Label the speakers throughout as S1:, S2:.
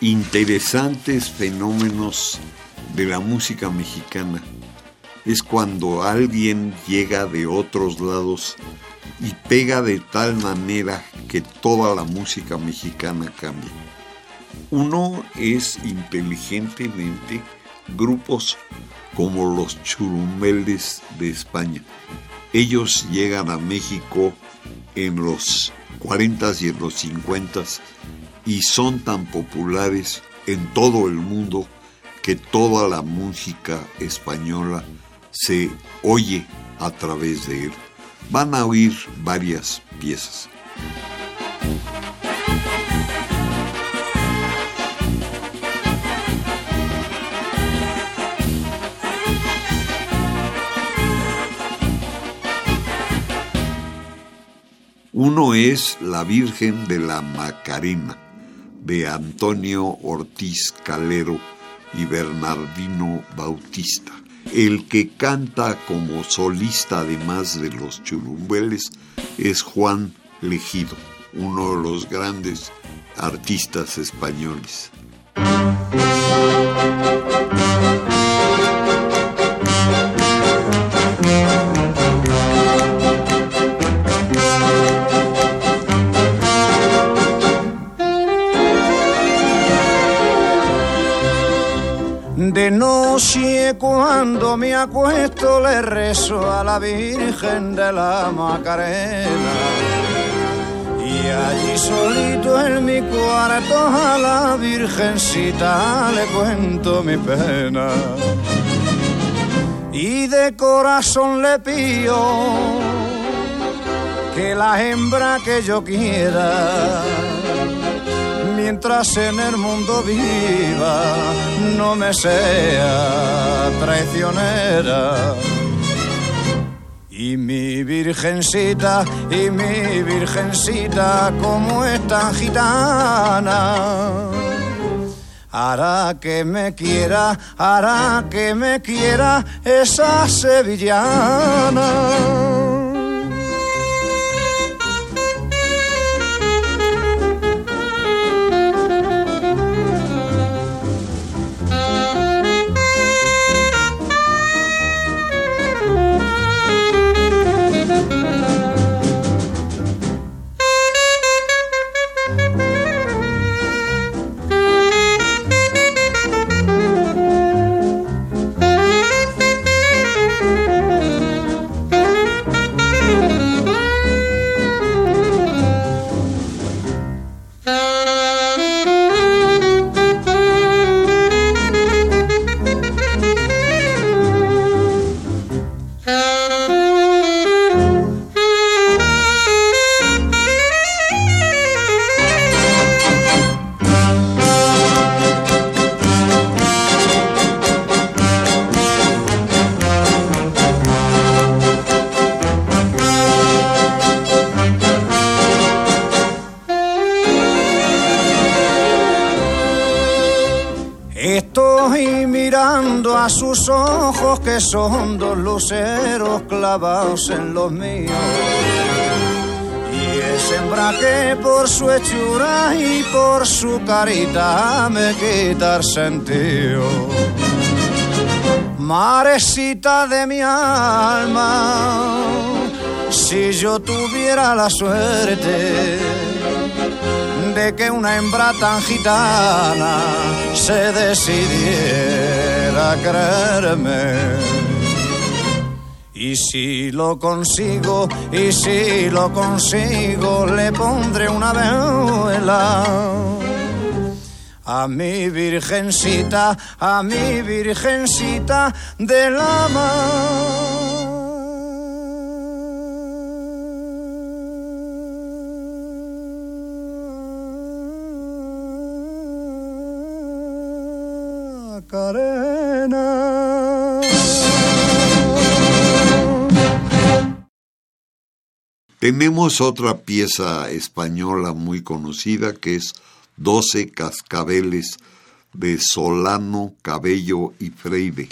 S1: interesantes fenómenos de la música mexicana es cuando alguien llega de otros lados y pega de tal manera que toda la música mexicana cambia. Uno es inteligentemente grupos como los churumbeles de España. Ellos llegan a México en los 40s y en los 50s y son tan populares en todo el mundo que toda la música española se oye a través de él. Van a oír varias piezas. Uno es la Virgen de la Macarena de Antonio Ortiz Calero y Bernardino Bautista. El que canta como solista además de los churumbeles es Juan Legido, uno de los grandes artistas españoles.
S2: Cuando me acuesto le rezo a la Virgen de la Macarena. Y allí solito en mi cuarto a la Virgencita le cuento mi pena. Y de corazón le pido que la hembra que yo quiera mientras en el mundo viva no me sea traicionera. Y mi virgencita, y mi virgencita, como esta gitana, hará que me quiera, hará que me quiera esa sevillana. Son dos luceros clavados en los míos. Y es hembra que por su hechura y por su carita me quita el sentido. Marecita de mi alma, si yo tuviera la suerte de que una hembra tan gitana se decidiera a creerme. Y si lo consigo, y si lo consigo, le pondré una vela. A mi virgencita, a mi virgencita de la
S1: Tenemos otra pieza española muy conocida que es Doce cascabeles de Solano, Cabello y Freire.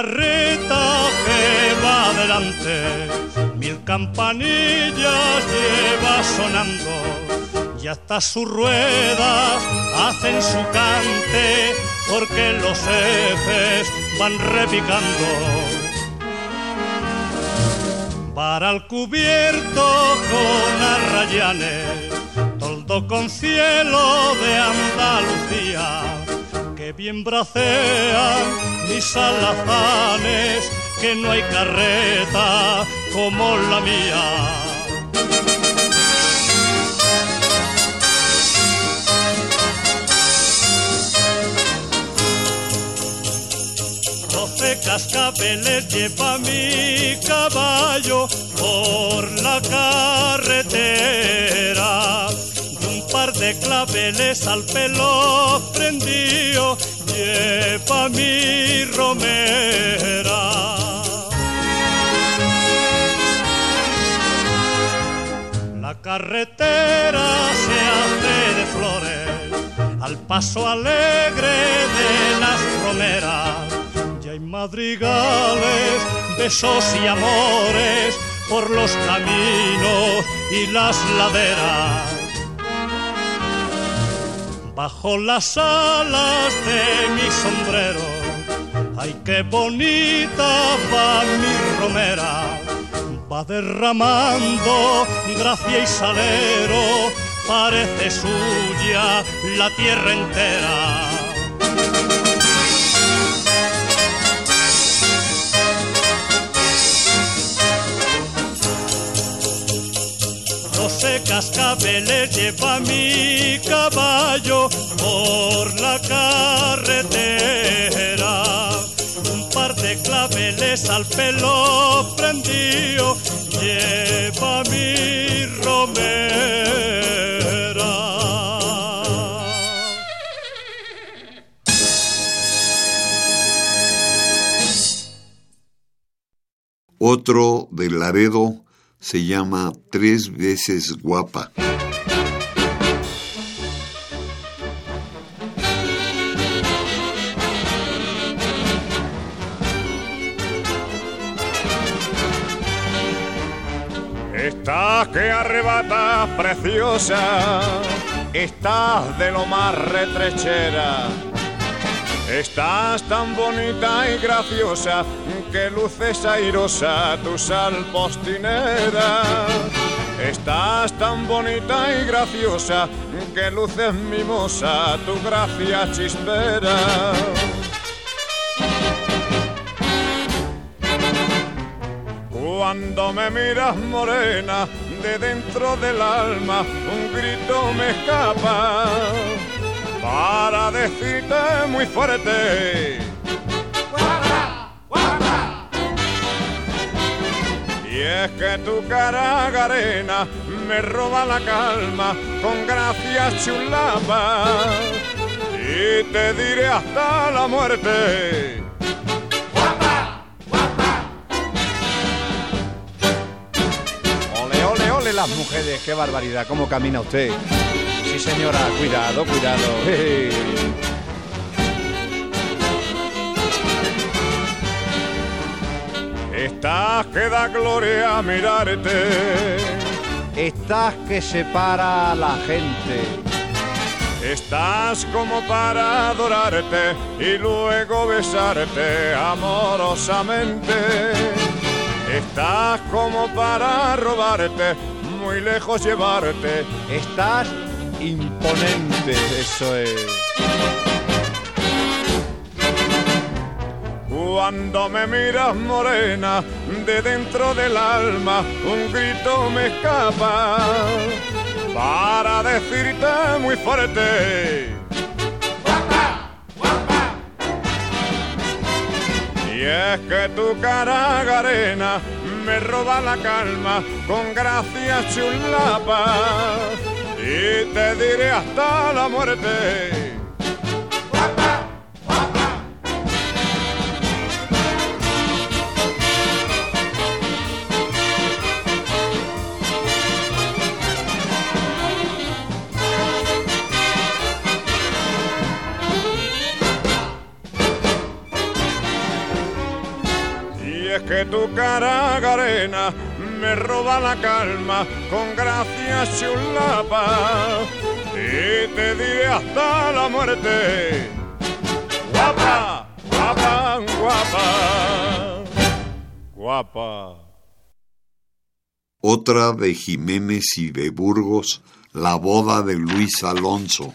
S3: Carreta que va adelante, mil campanillas lleva sonando. Y hasta sus ruedas hacen su cante porque los ejes van repicando para el cubierto con arrayanes, toldo con cielo de Andalucía, que bien bracean mis alazanes, que no hay carreta como la mía de cascabeles lleva mi caballo por la carretera. un par de claveles al pelo prendido lleva mi romera. La carretera se hace de flores al paso alegre de las romeras hay madrigales, besos y amores por los caminos y las laderas. Bajo las alas de mi sombrero, ay qué bonita va mi romera, va derramando gracia y salero, parece suya la tierra entera doce cascabeles lleva mi caballo por la carretera. Un par de claveles al pelo prendido lleva mi romera.
S1: Otro de Laredo se llama Tres veces guapa.
S4: Estás que arrebata preciosa, estás de lo más retrechera. Estás tan bonita y graciosa que luces airosa tu sal postinera. Estás tan bonita y graciosa que luces mimosa tu gracia chispera. Cuando me miras morena, de dentro del alma un grito me escapa para decirte muy fuerte. Y es que tu cara garena me roba la calma con gracias chulapa y te diré hasta la muerte.
S2: Ole, ole, ole las mujeres, qué barbaridad, cómo camina usted. Sí señora, cuidado, cuidado.
S4: Estás que da gloria mirarte.
S2: Estás que separa a la gente.
S4: Estás como para adorarte y luego besarte amorosamente. Estás como para robarte, muy lejos llevarte.
S2: Estás imponente, eso es.
S4: Cuando me miras morena, de dentro del alma un grito me escapa para decirte muy fuerte. Y es que tu cara garena me roba la calma con gracias chulapa y te diré hasta la muerte. Tu cara garena me roba la calma con gracias chulapa y te diré hasta la muerte. Guapa, guapa, guapa, guapa.
S1: Otra de Jiménez y de Burgos, La boda de Luis Alonso.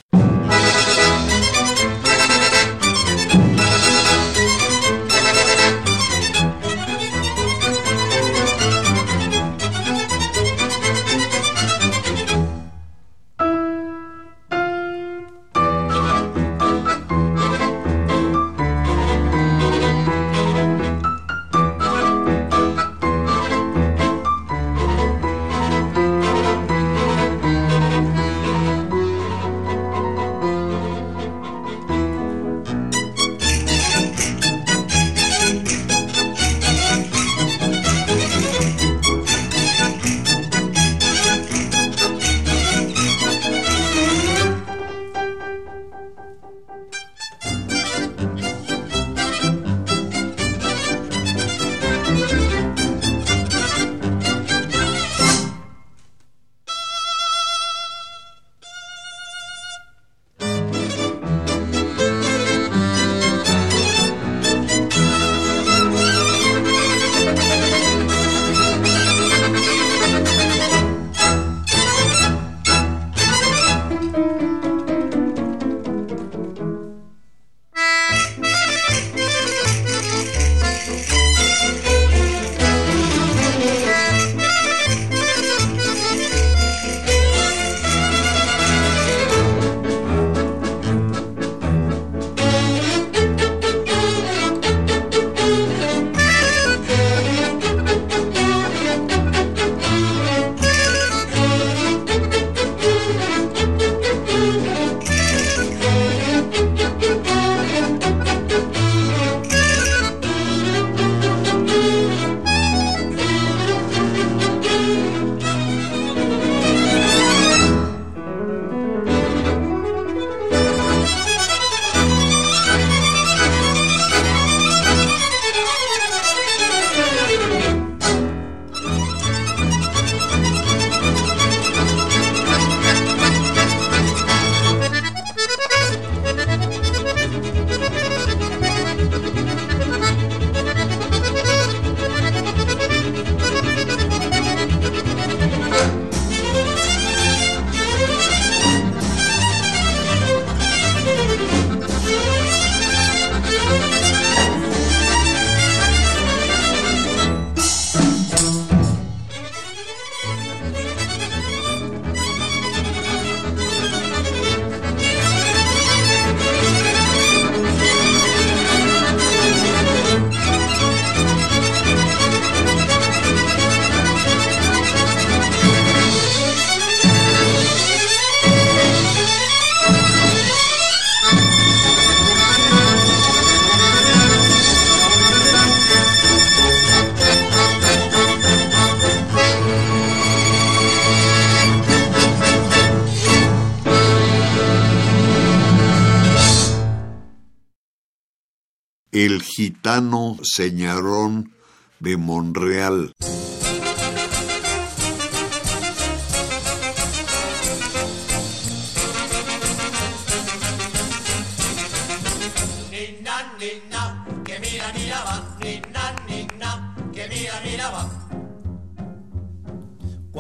S1: Señarón de Monreal.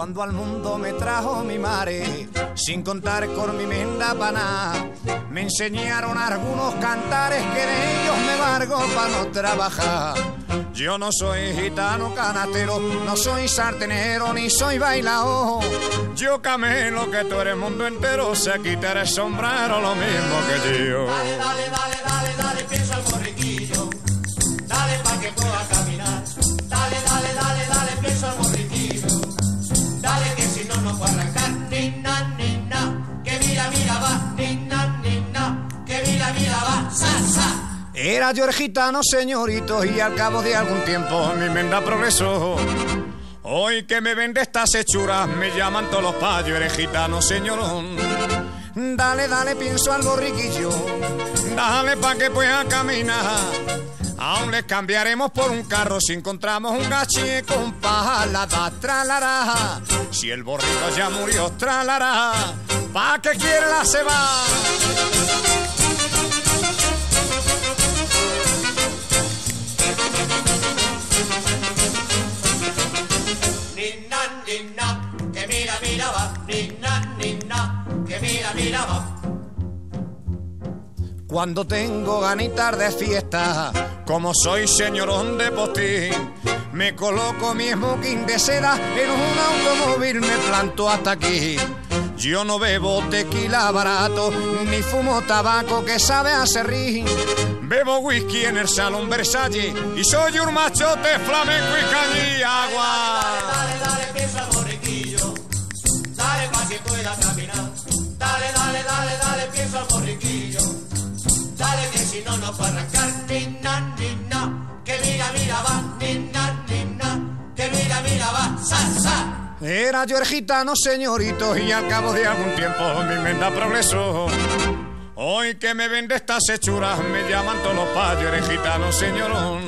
S2: Cuando al mundo me trajo mi mare, sin contar con mi menda paná, me enseñaron algunos cantares que de ellos me valgo para no trabajar. Yo no soy gitano canatero, no soy sartenero ni soy bailao. Yo camelo que tú eres mundo entero, se quitaré el sombrero lo mismo que yo.
S5: Dale, dale, dale, dale, dale, pienso al borriquillo. Dale pa' que pueda
S2: Era yo el gitano, señorito, y al cabo de algún tiempo mi menda progresó. Hoy que me vende estas hechuras, me llaman todos los payos, eres gitano, señorón. Dale, dale, pienso al borriquillo, dale pa' que pueda caminar. Aún le cambiaremos por un carro si encontramos un gachi con pala, da tralará. Si el borrico ya murió, tralará. ¿Pa' qué quiere la se va? Cuando tengo ganitas de fiesta, como soy señorón de postín, me coloco mi smoking de seda en un automóvil, me planto hasta aquí. Yo no bebo tequila barato, ni fumo tabaco que sabe a serrín. Bebo whisky en el salón Versalles y soy un machote flamenco y cañí agua.
S5: Dale, dale, pienso al borriquillo. Dale pa' que pueda caminar. Dale, puedo arrancar. Ni na, ni na, que mira, mira, va. Ni na, ni na, que mira, mira, va. Sa, sa.
S2: Era yo el gitano, señorito, y al cabo de algún tiempo mi menda progresó. Hoy que me vende estas hechuras, me llaman todos los payos, eres gitano, señorón.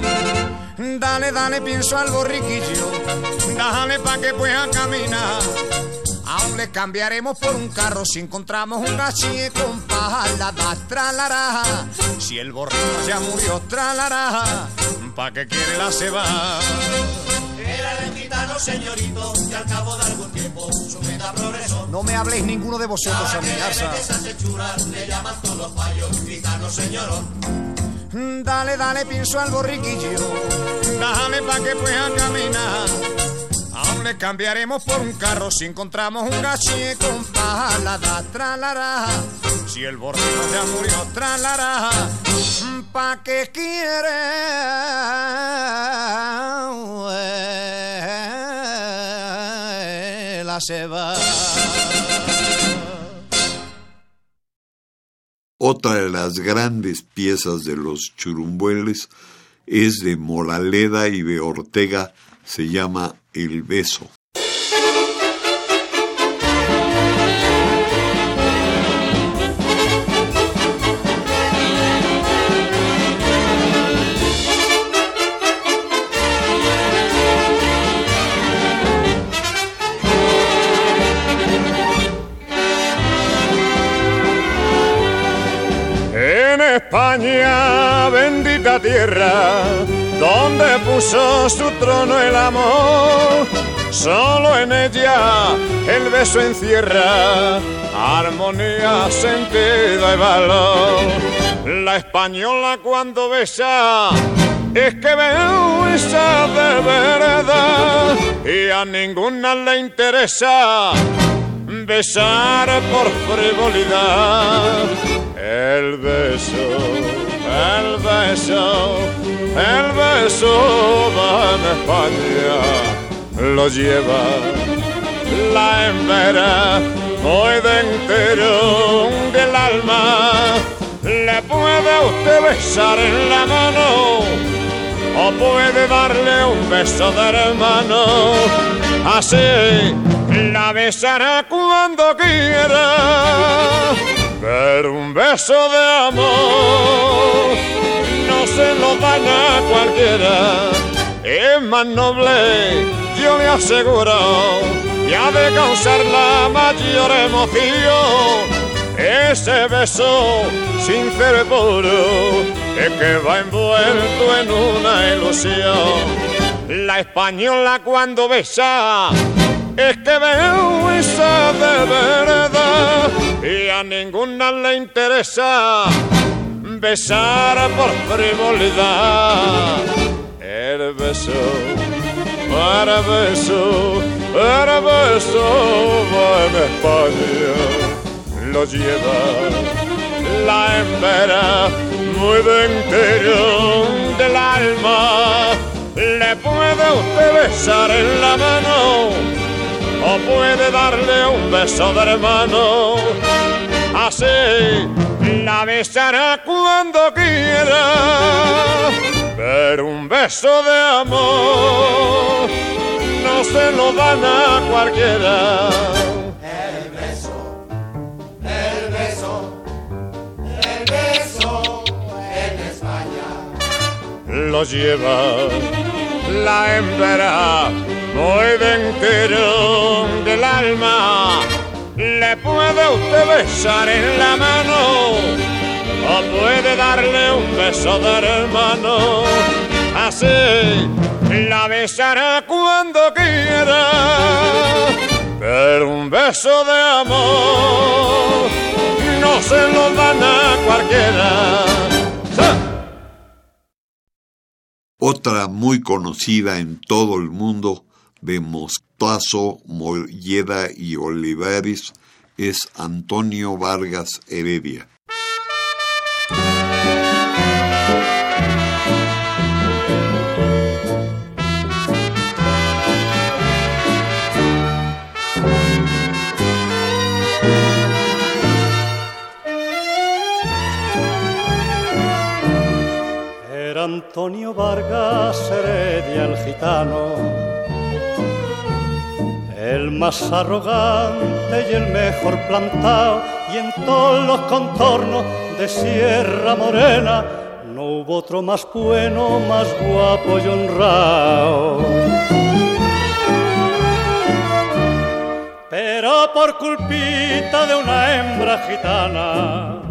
S2: Dale, dale, pienso al borriquillo, dale pa' que pueda caminar. Aún le cambiaremos por un carro si encontramos un gachi con pala, da tralará. Si el borrico ya murió, tralará. ¿Pa' qué quiere la ceba?
S5: Era el gitano, señorito, y al cabo de algún tiempo su meta progresó.
S2: No me habléis ninguno de vosotros,
S5: que esas hechuras, le llaman todos los payos. Gitano, señorón.
S2: Dale, dale, pienso al borriquillo. Dale pa' que pueda caminar. Aún le cambiaremos por un carro si encontramos un gachi con pala, da tralará. Si el borrico ya murió, tralará. ¿Pa' qué quiere la ceba?
S1: Otra de las grandes piezas de los churumbueles es de Moraleda y de Ortega, se llama El beso.
S4: En España, bendita tierra, donde puso su trono el amor, solo en ella el beso encierra armonía, sentido y valor. La española cuando besa es que besa de verdad y a ninguna le interesa besar por frivolidad. El beso, el beso, el beso va en España, lo lleva la hembra muy dentro del alma. Le puede usted besar en la mano o puede darle un beso de hermano. Así la besará cuando quiera, pero un beso de amor no se lo dan a cualquiera. Es más noble, yo le aseguro, y ha de causar la mayor emoción. Ese beso sincero y puro es que va envuelto en una ilusión. La española cuando besa es que veo esa de verdad y a ninguna le interesa besar por frivolidad. El beso, para beso, para beso va en España, lo lleva la hembra muy dentro del alma. Le puede usted besar en la mano o puede darle un beso de hermano. Así la besará cuando quiera, pero un beso de amor no se lo dan a cualquiera.
S5: El beso, el beso, el beso en España.
S4: Lo lleva la hembra muy dentro del alma. Le puede usted besar en la mano o puede darle un beso de hermano. Así la besará cuando quiera, pero un beso de amor no se lo dan a cualquiera.
S1: Otra muy conocida en todo el mundo de Mostazo, Molleda y Olivares es Antonio Vargas Heredia.
S3: Antonio Vargas Heredia el gitano, el más arrogante y el mejor plantado, y en todos los contornos de Sierra Morena no hubo otro más bueno, más guapo y honrado. Pero por culpita de una hembra gitana,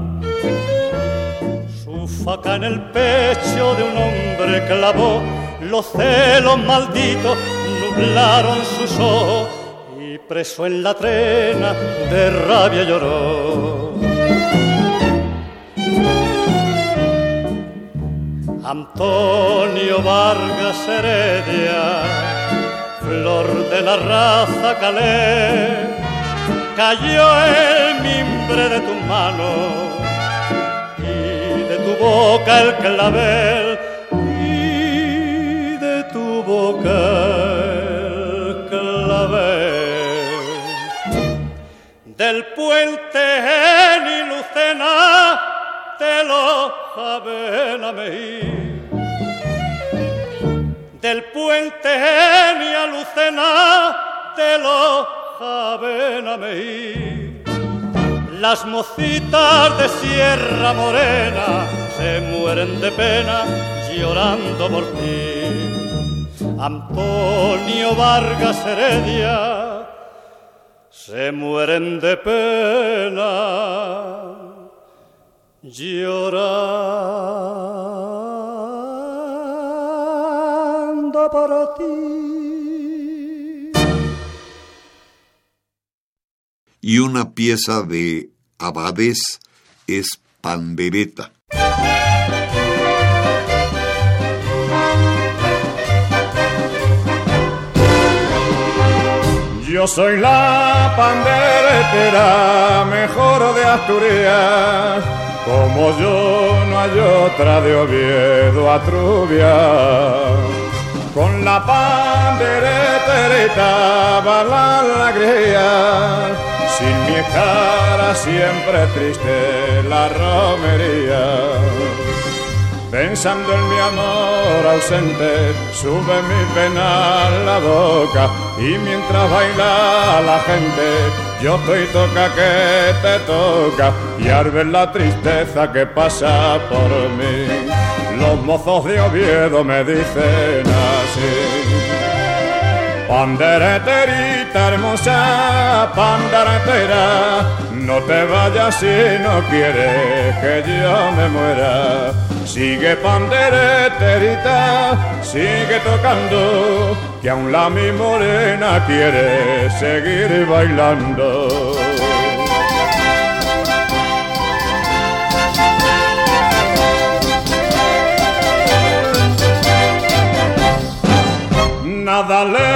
S3: faca en el pecho de un hombre clavó, los celos malditos nublaron sus ojos y preso en la trena de rabia lloró. Antonio Vargas Heredia, flor de la raza calé, cayó el mimbre de tu mano boca el clavel y de tu boca el clavel. Del puente en Lucena te lo a del puente en a Lucena te lo a las mocitas de Sierra Morena se mueren de pena llorando por ti. Antonio Vargas Heredia se mueren de pena llorando por ti.
S1: Y una pieza de Abadés es Pandereta.
S4: Yo soy la panderetera mejor de Asturias, como yo no hay otra de Oviedo a Trubia. Con la pandereterita va la alegría, sin mi cara siempre triste la romería. Pensando en mi amor ausente, sube mi pena a la boca y mientras baila la gente, yo estoy toca que te toca y al la tristeza que pasa por mí. los mozos de Oviedo me dicen así. Hermosa, panderetera, no te vayas si no quieres que yo me muera. Sigue pandereterita, sigue tocando, que aún la mi morena quiere seguir bailando. Nada le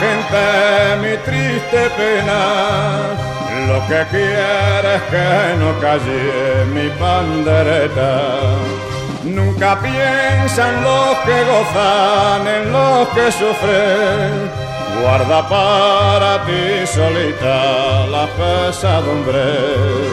S4: gente mi triste pena. Lo que quiere es que no calle mi pandereta. Nunca piensa en los que gozan, en los que sufren. Guarda para ti solita la pesadumbre.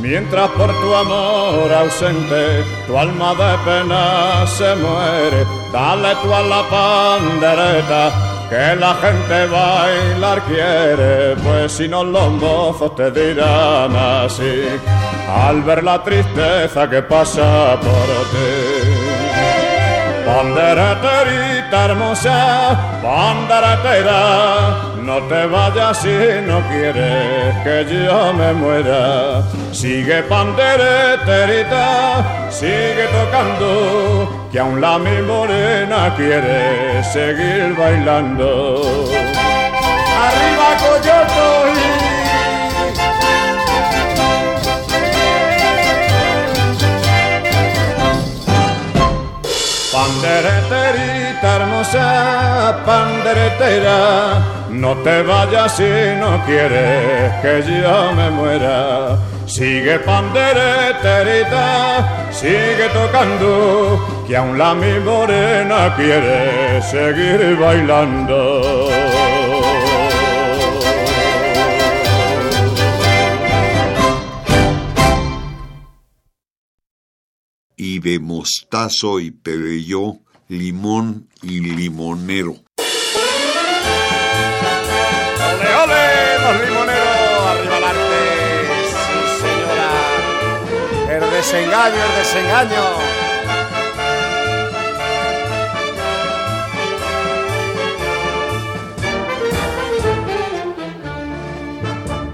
S4: Mientras por tu amor ausente tu alma de pena se muere, dale tú a la pandereta que la gente bailar quiere, pues si no los mozos te dirán así, al ver la tristeza que pasa por ti. Pandereterita hermosa, panderetera, no te vayas si no quieres que yo me muera. Sigue pandereterita, sigue tocando, que aún la mi morena quiere seguir bailando. ¡Arriba Coyoto! Pandereterita hermosa, panderetera, no te vayas si no quieres que yo me muera. Sigue pandereterita, sigue tocando, que aún la mi morena quiere seguir bailando.
S1: y de mostazo y pereyó, limón y limonero.
S4: ¡Ole, ole! Los limoneros, arriba el arte.
S6: Sí, señora. El desengaño, el desengaño.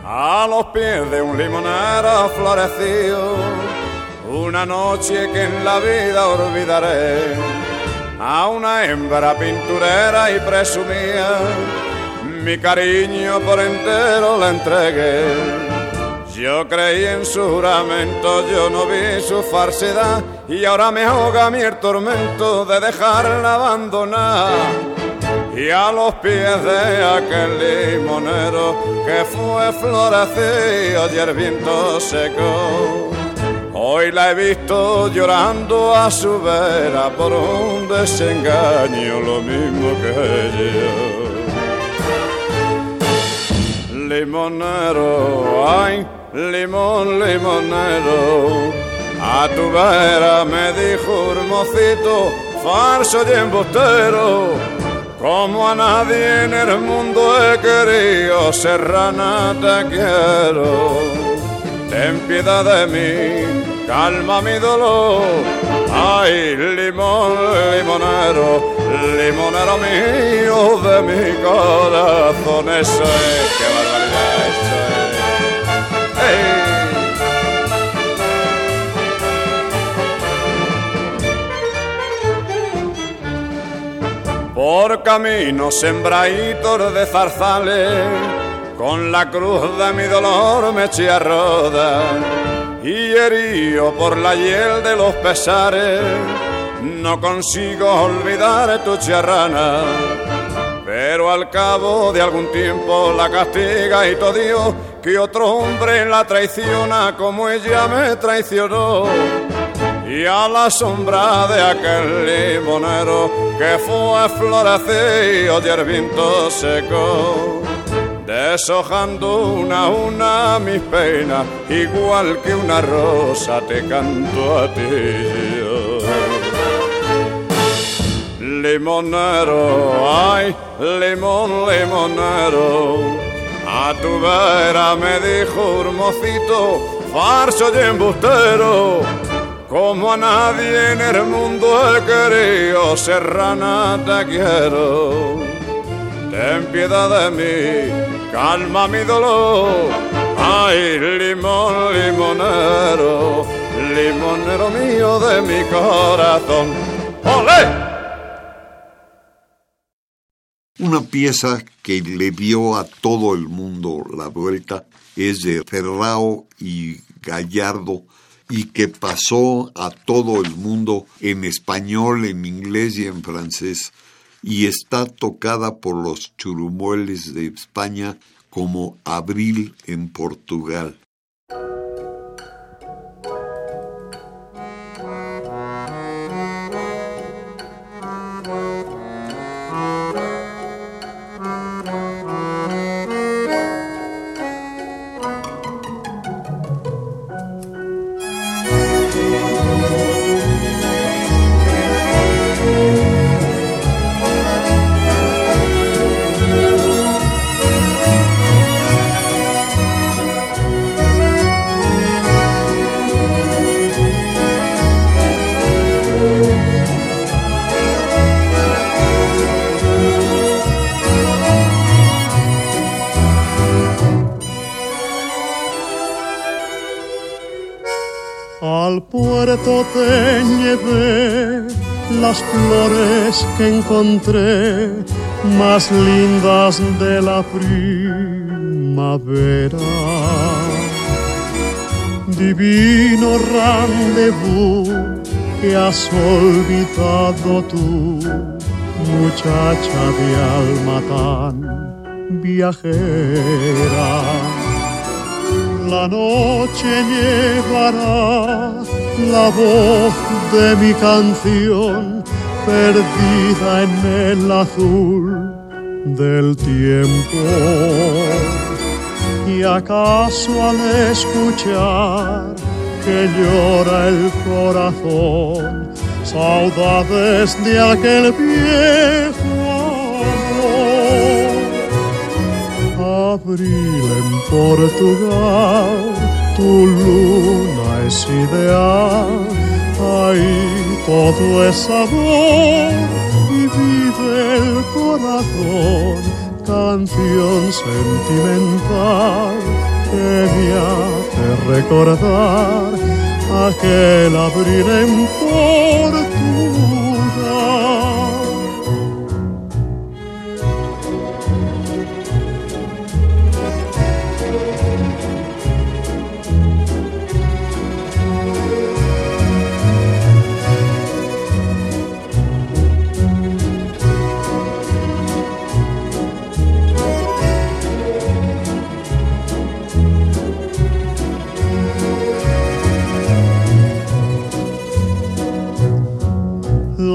S4: A los pies de un limonero florecido, una noche que en la vida olvidaré, a una hembra pinturera y presumía, mi cariño por entero le entregué. Yo creí en su juramento, yo no vi su falsedad y ahora me ahoga mi el tormento de dejarla abandonar. Y a los pies de aquel limonero que fue florecido y el viento secó. Hoy la he visto llorando a su vera por un desengaño, lo mismo que yo. Limonero, ay, limón, limonero, a tu vera me dijo un mocito, falso y embustero. Como a nadie en el mundo he querido, serrana te quiero. Ten piedad de mí, calma mi dolor. Ay, limón, limonero, limonero mío de mi corazón. Eso es, qué barbaridad, eso es. Por caminos sembraditos de zarzales, con la cruz de mi dolor me eché a rodar. Y herido por la hiel de los pesares, no consigo olvidar tu charrana. Pero al cabo de algún tiempo la castiga y todo Dios que otro hombre la traiciona como ella me traicionó y a la sombra de aquel limonero que fue florecido y el viento seco, deshojando una a una mis penas, igual que una rosa te canto a ti. Limonero, ay, limón, limonero, a tu vera me dijo un mocito, farso y embustero, como a nadie en el mundo he querido, serrana te quiero. Ten piedad de mí, calma mi dolor. Ay, limón, limonero, limonero mío de mi corazón.
S1: Una pieza que le dio a todo el mundo la vuelta es de Ferrao y Gallardo y que pasó a todo el mundo en español, en inglés y en francés y está tocada por los churumueles de España como Abril en Portugal.
S3: Te llevé las flores que encontré más lindas de la primavera. Divino rendezvous que has olvidado tú, muchacha de alma tan viajera. La noche llevará la voz de mi canción perdida en el azul del tiempo. Y acaso al escuchar que llora el corazón, saudades de aquel viejo amor. Abril en Portugal, tu luna es ideal, ahí todo es sabor y vive el corazón, canción sentimental que me hace recordar aquel abril en Portugal.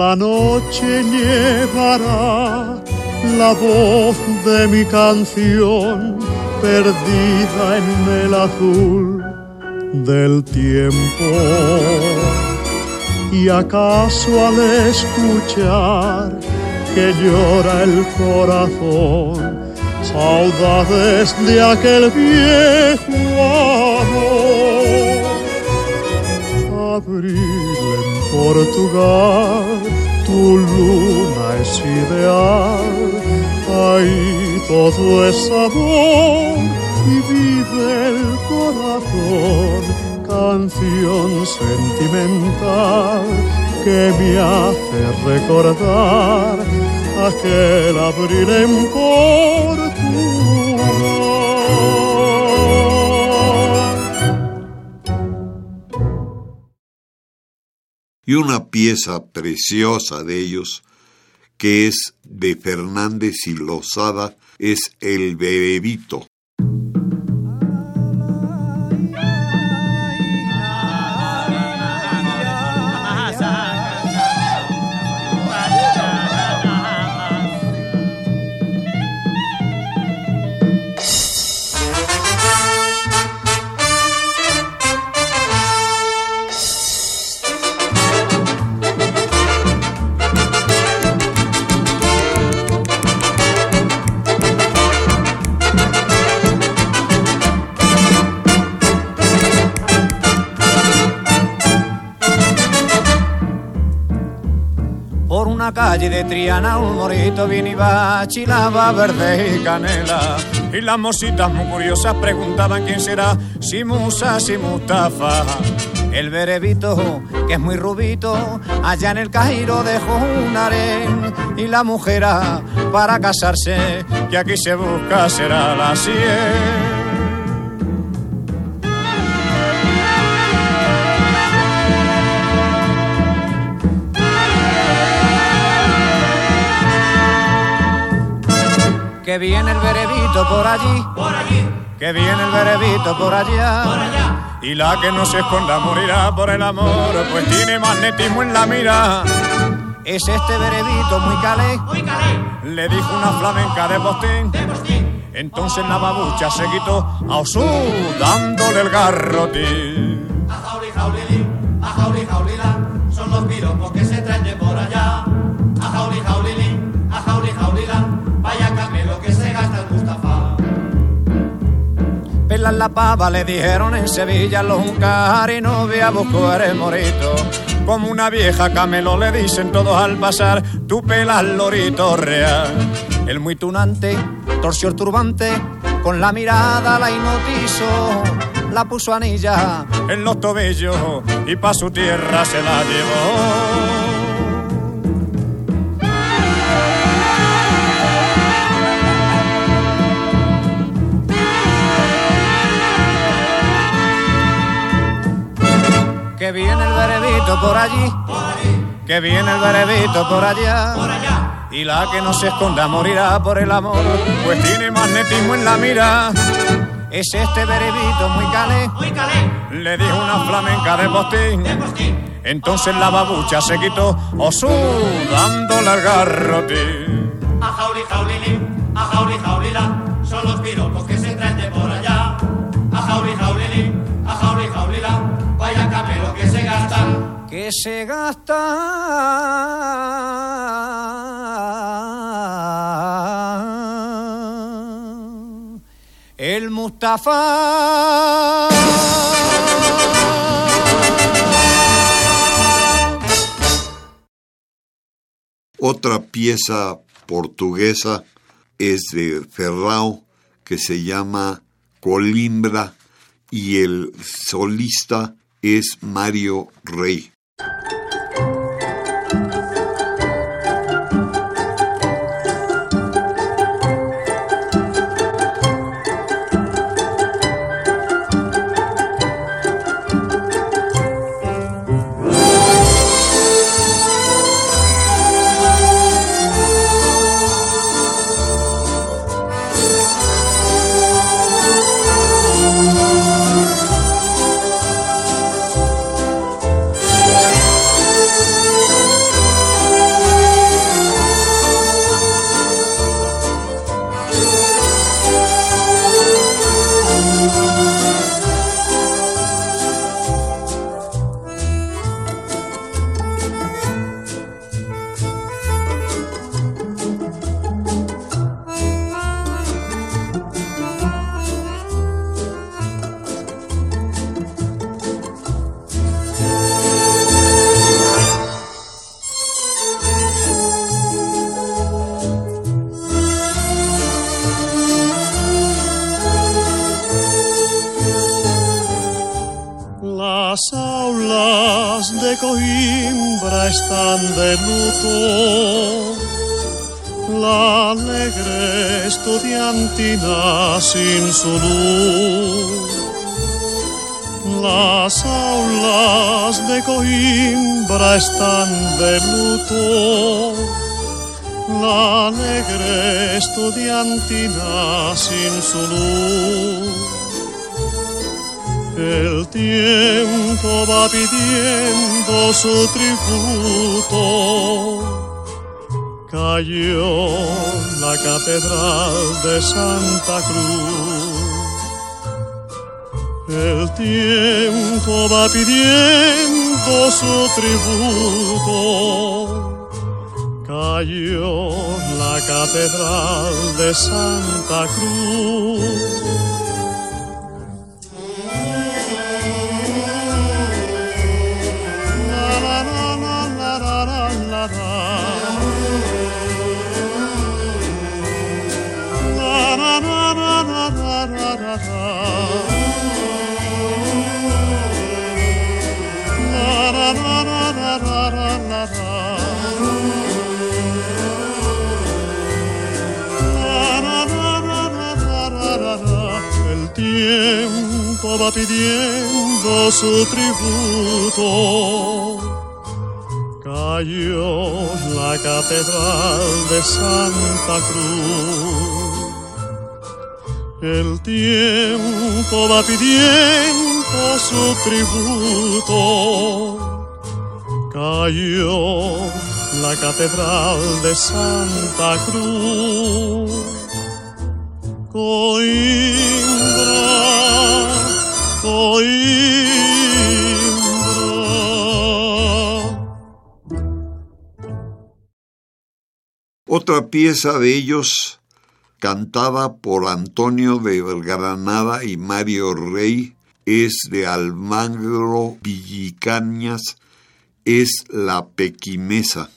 S3: La noche llevará la voz de mi canción perdida en el azul del tiempo. Y acaso al escuchar que llora el corazón, saudades de aquel viejo amor. Abril en Portugal tu luna es ideal, ahí todo es sabor y vive el corazón, canción sentimental que me hace recordar aquel abril en Portugal.
S1: Y una pieza preciosa de ellos, que es de Fernández y Lozada, es El Bebito.
S2: De Triana un morito bien iba, chilaba verde y canela. Y las mositas muy curiosas preguntaban quién será, si Musa, si Mustafa. El berebito, que es muy rubito, allá en el Cairo dejó un harén. Y la mujer para casarse, que aquí se busca será la cien. Que viene el berebito por allí,
S5: por allí,
S2: que viene el berebito por allá.
S5: por allá.
S2: Y la que no se esconda morirá por el amor, pues tiene magnetismo en la mira. Es este berebito muy calé,
S5: Muy calé,
S2: le dijo una flamenca de postín.
S5: de postín.
S2: Entonces la babucha se quitó a Osú dándole el garrotín.
S5: A jauli, jaulili, a jauli, jaulila, son los piropos que se traen de por allá.
S2: La pava le dijeron en Sevilla los y no voy a buscar el morito. Como una vieja camelo le dicen todos al pasar, tú pelas lorito real. El muy tunante torció el turbante, con la mirada la hipnotizó. La puso anilla en los tobillos y pa' su tierra se la llevó. Que viene el berebito por allí, que viene el berebito por allá.
S5: Por allá,
S2: Y la que no se esconda morirá por el amor, pues tiene magnetismo en la mira. Es este berebito muy calé,
S5: muy calé,
S2: le dijo una flamenca de postín.
S5: de postín.
S2: Entonces la babucha se quitó, osú, dándole el garrotín.
S5: A jauli, jaulili, a jauli, jaulila, son los piropos que Que se gasta.
S2: El Mustafa.
S1: Otra pieza portuguesa es de Ferrao que se llama Colimbra y el solista es Mario Rey.
S3: La alegre estudiantina sin su. Las aulas de Coimbra están de luto. La alegre estudiantina sin su. El tiempo va pidiendo su tributo. Cayó la catedral de Santa Cruz. El tiempo va pidiendo su tributo. Cayó la catedral de Santa Cruz.
S7: Tiempo va pidiendo su tributo. Cayó la catedral de Santa Cruz. El tiempo va pidiendo su tributo. Cayó la catedral de Santa Cruz. Coimbra, Coimbra.
S1: Otra pieza de ellos, cantada por Antonio de Granada y Mario Rey, es de Almagro Villicañas, es La Pequimesa.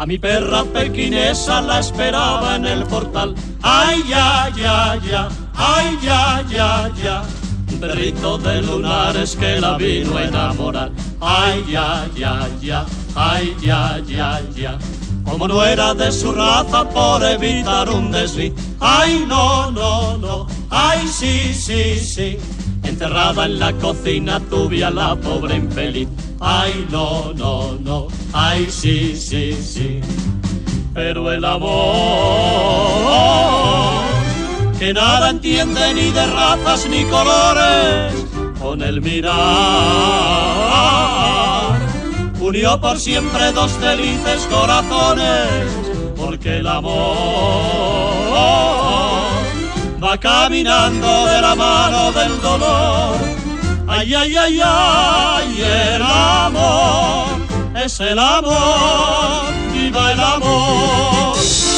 S7: A mi perra pequinesa la esperaba en el portal. Ay, ya, ya, ya, ay, ya, ya, ya. Perrito de lunares que la vino a enamorar. Ay, ya, ya, ya, ay, ya, ya, ya. Como no era de su raza por evitar un desliz. Ay, no, no, no, ay, sí, sí, sí. Enterrada en la cocina tuve a la pobre infeliz. Ay, no, no, no, ay, sí, sí, sí. Pero el amor, que nada entiende ni de razas ni colores, con el mirar, unió por siempre dos felices corazones, porque el amor va caminando de la mano del dolor. Ay, ay, ay, ay, el amor es el amor, viva el amor.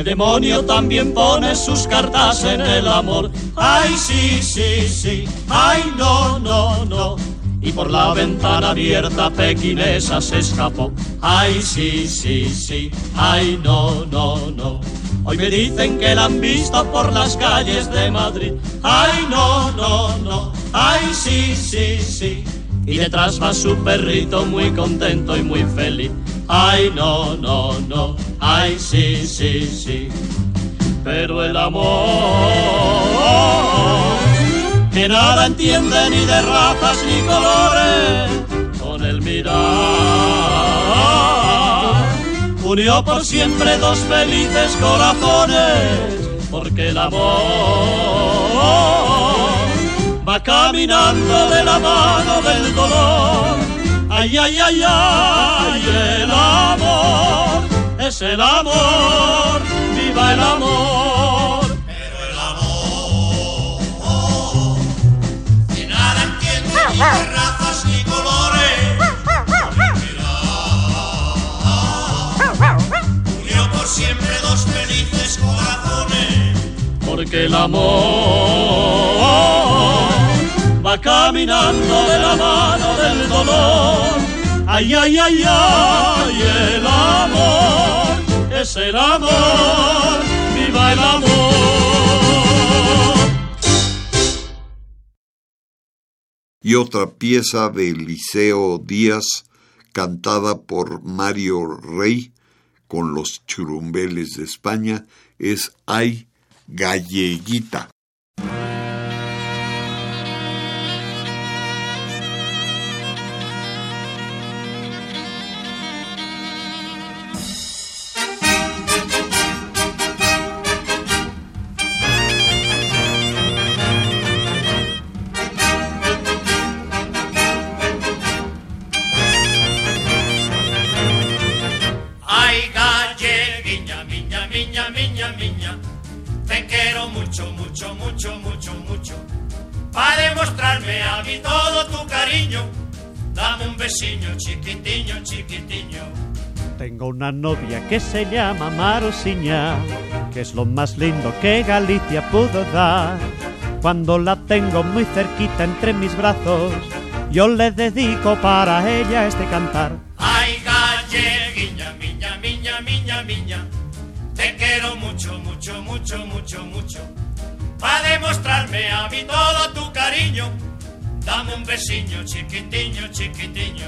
S7: El demonio también pone sus cartas en el amor. Ay, sí, sí, sí. Ay, no, no, no. Y por la ventana abierta pequinesa se escapó. Ay, sí, sí, sí. Ay, no, no, no. Hoy me dicen que la han visto por las calles de Madrid. Ay, no, no, no. Ay, sí, sí, sí. Y detrás va su perrito muy contento y muy feliz. Ay, no, no, no. Ay, sí, sí, sí. Pero el amor, que nada entiende ni de razas ni colores, con el mirar, unió por siempre dos felices corazones, porque el amor va caminando de la mano del dolor. Ay, ay, ay, ay, el amor es el amor, viva el amor.
S5: Pero el amor que nada entiende
S7: porque el amor va caminando de la mano del dolor. Ay, ay, ay, ay, el amor es el amor, viva el amor.
S1: y otra pieza de Liceo Díaz cantada por Mario Rey con los churumbeles de España es Ay Galleguita.
S5: Quiero mucho, mucho, mucho, mucho, mucho. Para demostrarme a mí todo tu cariño, dame un besiño chiquitiño, chiquitiño.
S7: Tengo una novia que se llama Marosiña
S3: que es lo más lindo que Galicia pudo dar. Cuando la tengo muy cerquita entre mis brazos, yo le dedico para ella este cantar.
S5: Quiero mucho, mucho, mucho, mucho, mucho. Pa' demostrarme a mí todo tu cariño, dame un besiño chiquitiño, chiquitiño.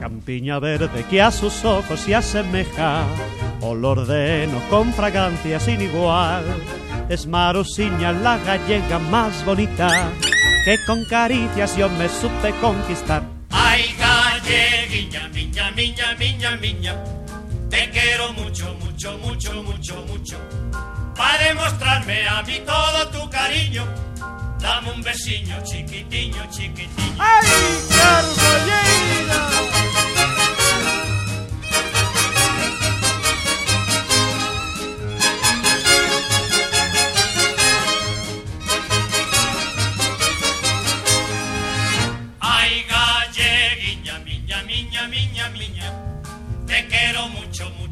S3: Campiña verde que a sus ojos se asemeja, olor de heno con fragancia sin igual. Es Marusiña la gallega más bonita, que con caricias yo me supe conquistar.
S5: Ay, galleguiña, miña, miña, miña, miña, te quiero mucho, mucho, mucho, mucho, mucho. Pa' demostrarme a mí todo tu cariño, dame un besiño chiquitiño, chiquitiño.
S6: ¡Ay, Carbollera!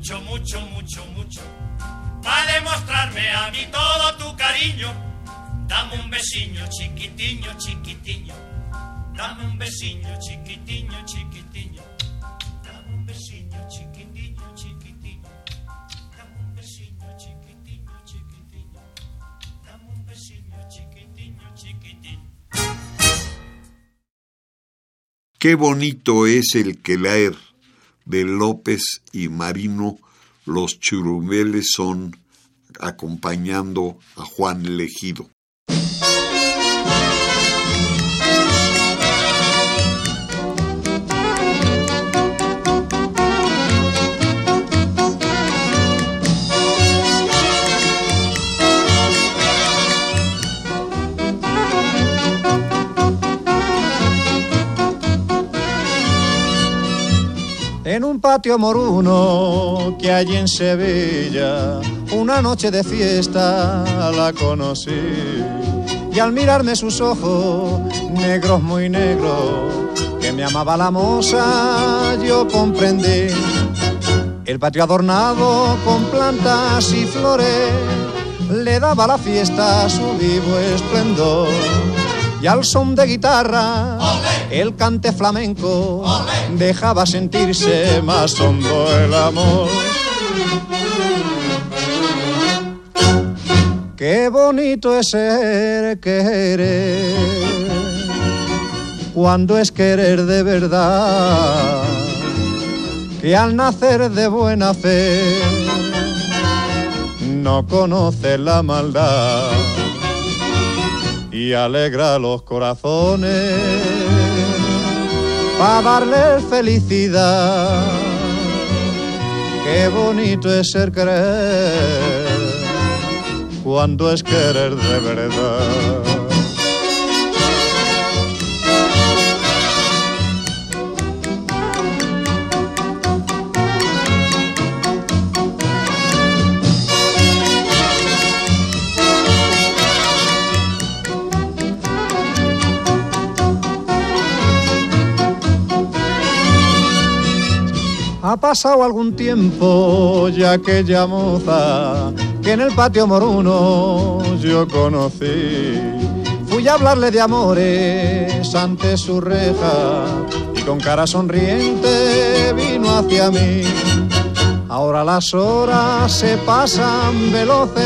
S5: Mucho, mucho, mucho, mucho, mucho. Pa' demostrarme a mí todo tu cariño, dame un besiño chiquitiño, chiquitiño. Dame un besiño chiquitiño, chiquitiño. Dame un besiño chiquitiño, chiquitiño. Dame un besiño chiquitiño, chiquitiño. Dame un besiño chiquitiño, chiquitiño.
S1: Qué bonito es el queler de López y Marino. Los churumeles son acompañando a Juan Elegido.
S2: Patio moruno que hay en Sevilla, una noche de fiesta la conocí. Y al mirarme sus ojos, negros muy negros, que me amaba la moza, yo comprendí. El patio adornado con plantas y flores, le daba a la fiesta su vivo esplendor. Y al son de guitarra, el cante flamenco dejaba sentirse más hondo el amor. Qué bonito es ser querer, cuando es querer de verdad, que al nacer de buena fe no conoce la maldad y alegra los corazones para darle felicidad. Qué bonito es ser querer cuando es querer de verdad. Ha pasado algún tiempo ya aquella moza que en el patio moruno yo conocí. Fui a hablarle de amores ante su reja y con cara sonriente vino hacia mí. Ahora las horas se pasan veloces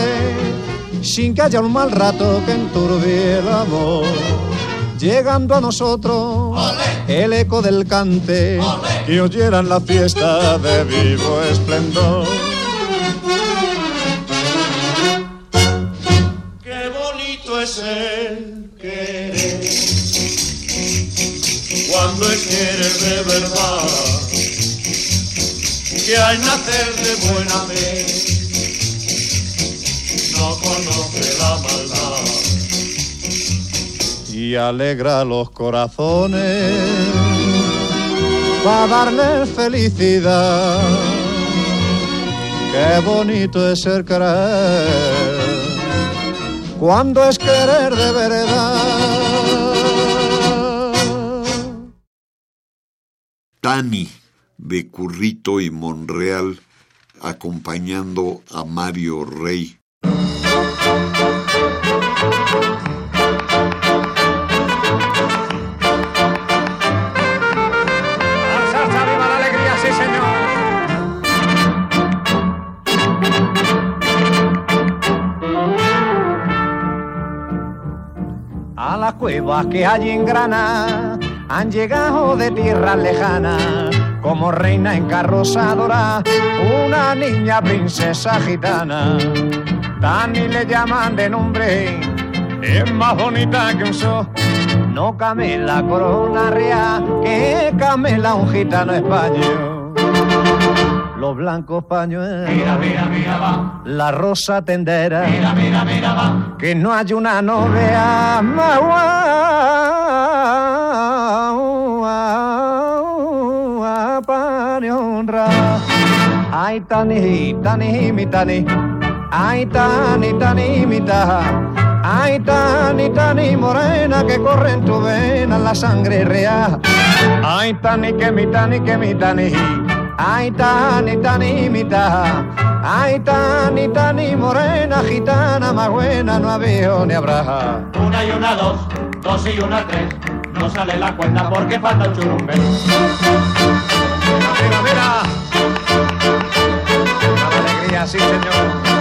S2: sin que haya un mal rato que enturbie el amor. Llegando a nosotros el eco del cante y oyeran la fiesta de vivo esplendor.
S5: Qué bonito es el querer cuando es querer de verdad que al nacer de buena fe no conoce la
S2: alegra los corazones para darle felicidad. qué bonito es ser querer, cuando es querer de verdad.
S1: Tani de Currito y Monreal acompañando a Mario Rey.
S2: Las cuevas que hay en Granada han llegado de tierras lejanas como reina en carroza dorada, una niña princesa gitana. Tani le llaman de nombre, es más bonita que un sol. No camela corona real, que camela un gitano español. Los blancos pañuelos,
S5: Mira, mira, mira, va.
S2: la rosa tendera,
S5: Mira, mira, mira, va.
S2: que no hay una novia más guapa ni honra. Ay, tani, tani, mi tani. Ay, tani, tani, mi taja. Ay, tani, tani, morena, que corre en tu vena la sangre real. Ay, tani, que mi tani, que mi tani. Ay, tani, tani, mi taja. Ay, tani, tani, morena, gitana, más buena, no había ni habrá.
S5: Una y una, dos, dos y una, tres. No sale la cuenta porque falta un churumbe.
S2: Mira, alegría, sí, señor.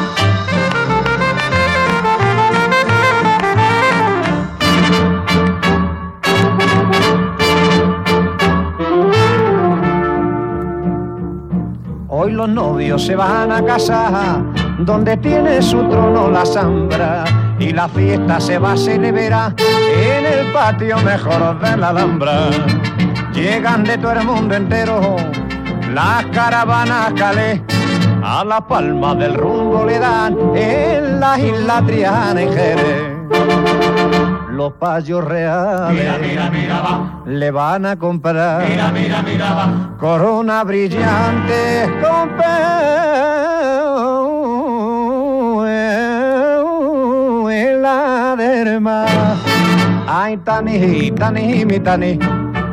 S2: Hoy los novios se van a casa donde tiene su trono la zambra y la fiesta se va a celebrar en el patio mejor de la Alhambra. Llegan de todo el mundo entero las caravanas calé a la palma del rumbo le dan en la isla Triana. Los payos reales
S5: Mira, mira, mira, va.
S2: le van a comprar
S5: Mira, mira, mira, va.
S2: corona brillante con la derma. Ay, tani, tani, mi tani.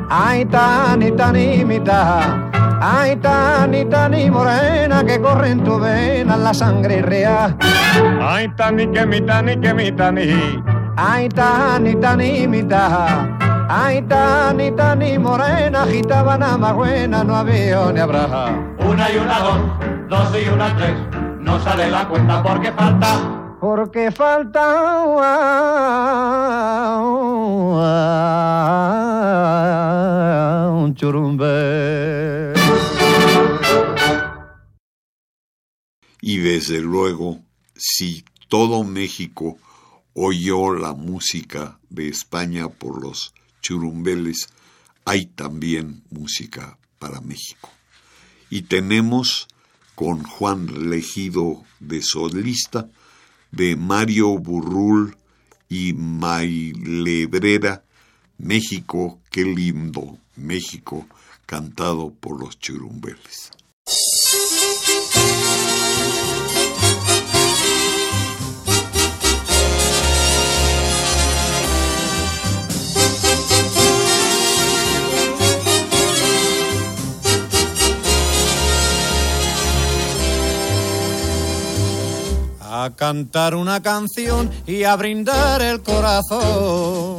S2: Ay, tani, tani, mi taja. Ay, tani, tani, morena, que corre en tu vena la sangre real. Ay, tani, que mi tani, que mi tani. Ay, tani, tani, mi taja. Ay, tani, tani, morena, gitabana más buena, no había ni habrá.
S5: Una y una, dos, dos y una, tres. No sale la cuenta porque falta.
S2: Porque falta un churumbe.
S1: Y desde luego, si todo México oyó la música de España por los churumbeles, hay también música para México. Y tenemos con Juan Legido de solista, de Mario Burrul y Mailebrera, México, qué lindo México, cantado por los churumbeles.
S2: A cantar una canción y a brindar el corazón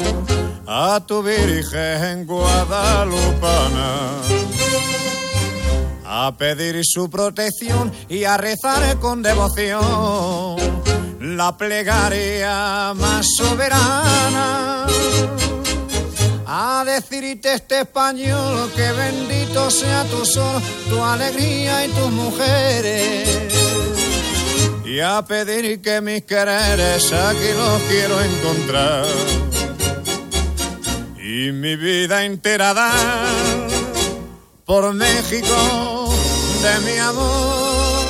S2: a tu Virgen Guadalupana. A pedir su protección y a rezar con devoción la plegaria más soberana. A decirte este español que bendito sea tu sol, tu alegría y tus mujeres y a pedir que mis quereres aquí los quiero encontrar y mi vida entera dar por México de mi amor.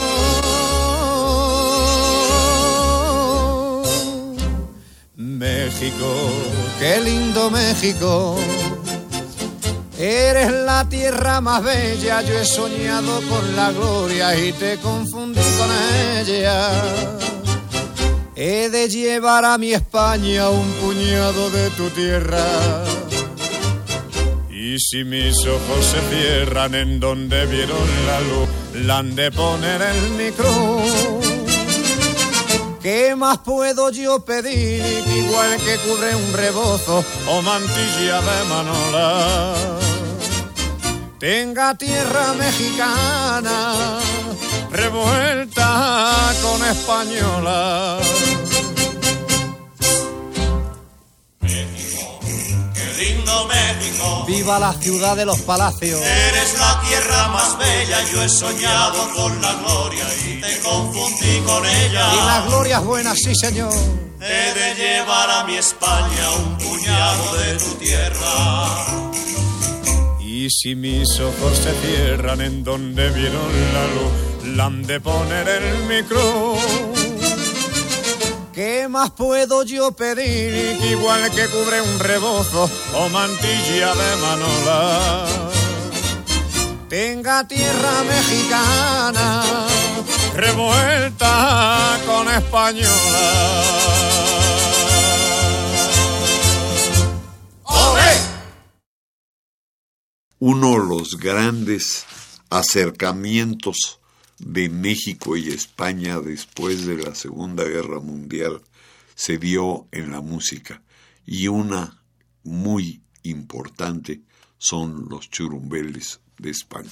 S2: México, qué lindo México. Eres la tierra más bella, yo he soñado con la gloria y te confundí con ella. He de llevar a mi España un puñado de tu tierra. Y si mis ojos se cierran en donde vieron la luz, la han de poner en mi cruz. ¿Qué más puedo yo pedir? Igual que cubre un rebozo o mantilla de manola. Tenga tierra mexicana revuelta con española.
S5: Qué lindo México.
S2: Viva la ciudad de los palacios.
S5: Eres la tierra más bella, yo he soñado con la gloria y te confundí con ella.
S2: Y las glorias buenas, sí señor.
S5: He de llevar a mi España un puñado de tu tierra.
S2: Y si mis ojos se cierran en donde vieron la luz, la han de poner en mi cruz. ¿Qué más puedo yo pedir? Igual que cubre un rebozo o mantilla de manola. Tenga tierra mexicana revuelta con española.
S1: Uno de los grandes acercamientos de México y España después de la Segunda Guerra Mundial se dio en la música y una muy importante son los churumbeles de España.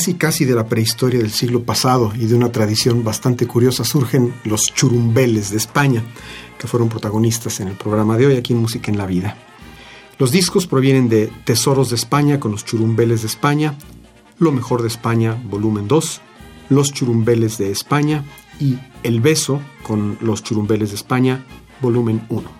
S8: Casi casi de la prehistoria del siglo pasado y de una tradición bastante curiosa surgen los churumbeles de España, que fueron protagonistas en el programa de hoy aquí en Música en la Vida. Los discos provienen de Tesoros de España con los churumbeles de España, Lo mejor de España, volumen 2, Los churumbeles de España y El beso con los churumbeles de España, volumen 1.